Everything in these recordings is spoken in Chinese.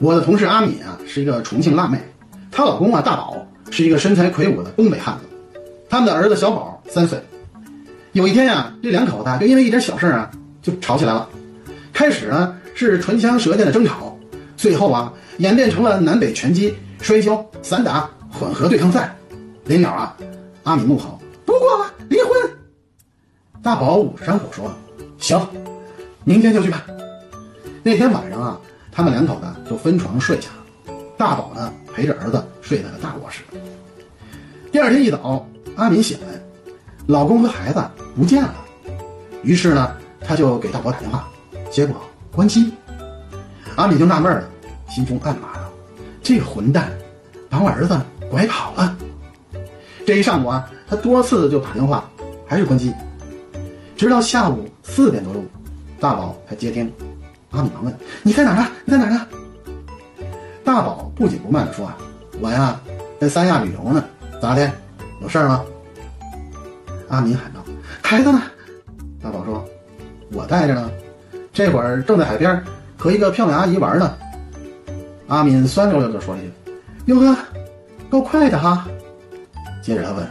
我的同事阿敏啊，是一个重庆辣妹，她老公啊大宝是一个身材魁梧的东北汉子，他们的儿子小宝三岁。有一天呀，这两口子就因为一点小事啊就吵起来了，开始呢是唇枪舌剑的争吵，最后啊演变成了南北拳击、摔跤、散打混合对抗赛。临了啊，阿敏怒吼：“不过了，离婚！”大宝捂着伤口说：“行，明天就去办。”那天晚上啊，他们两口子就分床睡下了。大宝呢陪着儿子睡在了大卧室。第二天一早，阿敏醒来，老公和孩子不见了。于是呢，他就给大宝打电话，结果关机。阿敏就纳闷了，心中暗骂道：“这混蛋，把我儿子拐跑了。”这一上午啊，他多次就打电话，还是关机。直到下午四点多钟，大宝才接听。阿敏忙问：“你在哪呢？你在哪呢？”大宝不紧不慢地说：“啊，我呀，在三亚旅游呢。咋的？有事儿吗？”阿敏喊道：“孩子呢？”大宝说：“我带着呢，这会儿正在海边和一个漂亮阿姨玩呢。”阿敏酸溜溜地说了一句：“哟呵，够快的哈。”接着他问：“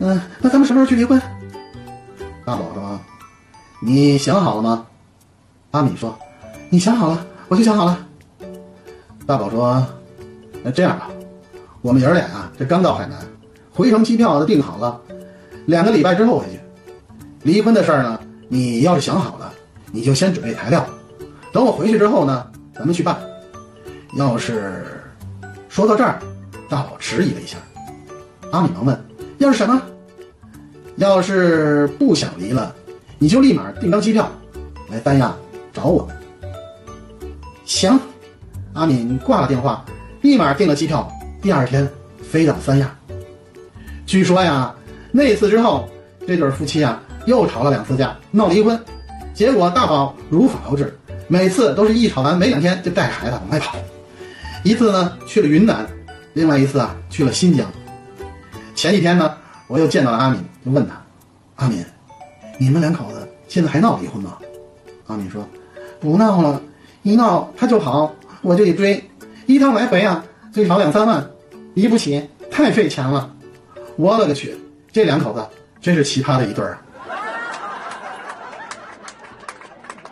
嗯，那咱们什么时候去离婚？”大宝说：“你想好了吗？”阿敏说。你想好了，我就想好了。大宝说：“那这样吧，我们爷儿俩啊，这刚到海南，回程机票都订好了，两个礼拜之后回去。离婚的事儿呢，你要是想好了，你就先准备材料，等我回去之后呢，咱们去办。要是说到这儿，大宝迟疑了一下。阿敏忙问：要是什么？要是不想离了，你就立马订张机票，来三亚找我。”行，阿敏挂了电话，立马订了机票，第二天飞到三亚。据说呀，那次之后，这对夫妻啊又吵了两次架，闹离婚。结果大宝如法炮制，每次都是一吵完没两天就带着孩子往外跑。一次呢去了云南，另外一次啊去了新疆。前几天呢，我又见到了阿敏，就问他：“阿敏，你们两口子现在还闹离婚吗？”阿敏说：“不闹了。”一闹他就跑，我就得追，一趟来回啊，最少两三万，离不起，太费钱了。我勒个去，这两口子真是奇葩的一对儿啊！